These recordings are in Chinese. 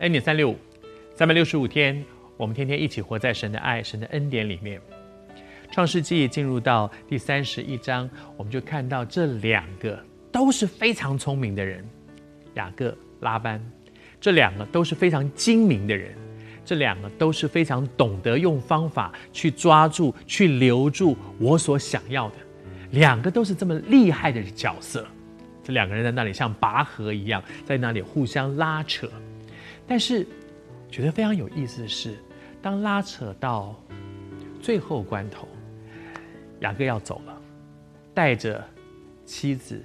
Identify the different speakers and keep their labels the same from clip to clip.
Speaker 1: 恩典三六五，三百六十五天，我们天天一起活在神的爱、神的恩典里面。创世纪进入到第三十一章，我们就看到这两个都是非常聪明的人，雅各、拉班，这两个都是非常精明的人，这两个都是非常懂得用方法去抓住、去留住我所想要的，两个都是这么厉害的角色。这两个人在那里像拔河一样，在那里互相拉扯。但是，觉得非常有意思的是，当拉扯到最后关头，雅各要走了，带着妻子、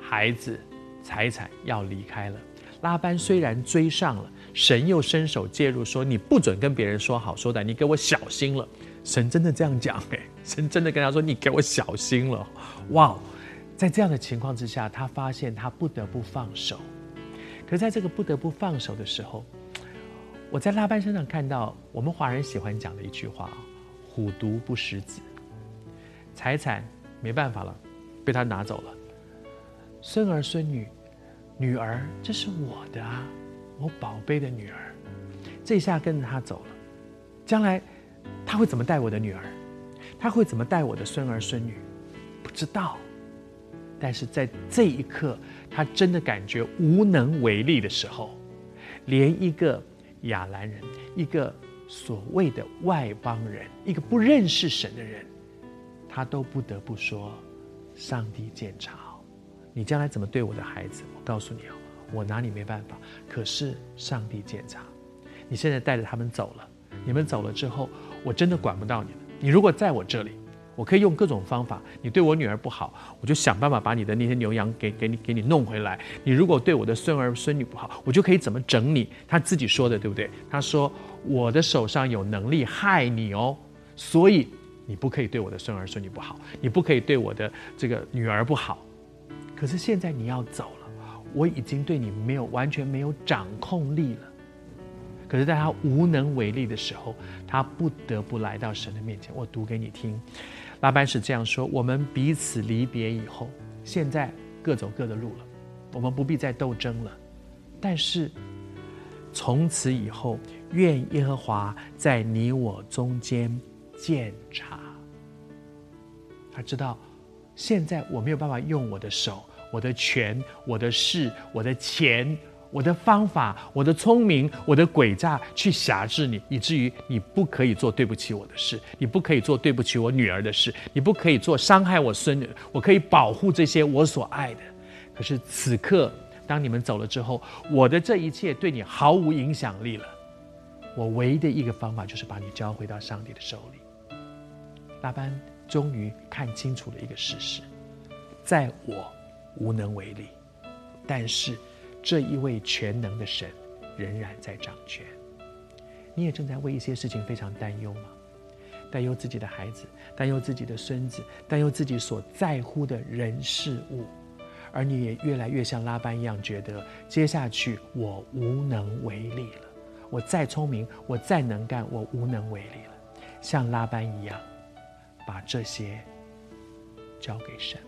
Speaker 1: 孩子、财产要离开了。拉班虽然追上了，神又伸手介入，说：“你不准跟别人说好说歹，你给我小心了。”神真的这样讲，哎，神真的跟他说：“你给我小心了。”哇，在这样的情况之下，他发现他不得不放手。可在这个不得不放手的时候，我在拉班身上看到我们华人喜欢讲的一句话：“虎毒不食子。”财产没办法了，被他拿走了。孙儿孙女，女儿这是我的啊，我宝贝的女儿，这下跟着他走了。将来他会怎么带我的女儿？他会怎么带我的孙儿孙女？不知道。但是在这一刻，他真的感觉无能为力的时候，连一个亚兰人，一个所谓的外邦人，一个不认识神的人，他都不得不说：“上帝鉴察，你将来怎么对我的孩子？我告诉你哦，我拿你没办法。可是上帝鉴察，你现在带着他们走了，你们走了之后，我真的管不到你了。你如果在我这里。”我可以用各种方法，你对我女儿不好，我就想办法把你的那些牛羊给给你给你弄回来。你如果对我的孙儿孙女不好，我就可以怎么整你。他自己说的，对不对？他说我的手上有能力害你哦，所以你不可以对我的孙儿孙女不好，你不可以对我的这个女儿不好。可是现在你要走了，我已经对你没有完全没有掌控力了。可是，在他无能为力的时候，他不得不来到神的面前。我读给你听。拉班是这样说：“我们彼此离别以后，现在各走各的路了，我们不必再斗争了。但是从此以后，愿耶和华在你我中间鉴察。他知道，现在我没有办法用我的手、我的权、我的势、我的钱。”我的方法，我的聪明，我的诡诈，去挟制你，以至于你不可以做对不起我的事，你不可以做对不起我女儿的事，你不可以做伤害我孙女。我可以保护这些我所爱的。可是此刻，当你们走了之后，我的这一切对你毫无影响力了。我唯一的一个方法就是把你交回到上帝的手里。拉班终于看清楚了一个事实：在我无能为力，但是。这一位全能的神仍然在掌权。你也正在为一些事情非常担忧吗？担忧自己的孩子，担忧自己的孙子，担忧自己所在乎的人事物，而你也越来越像拉班一样，觉得接下去我无能为力了。我再聪明，我再能干，我无能为力了。像拉班一样，把这些交给神。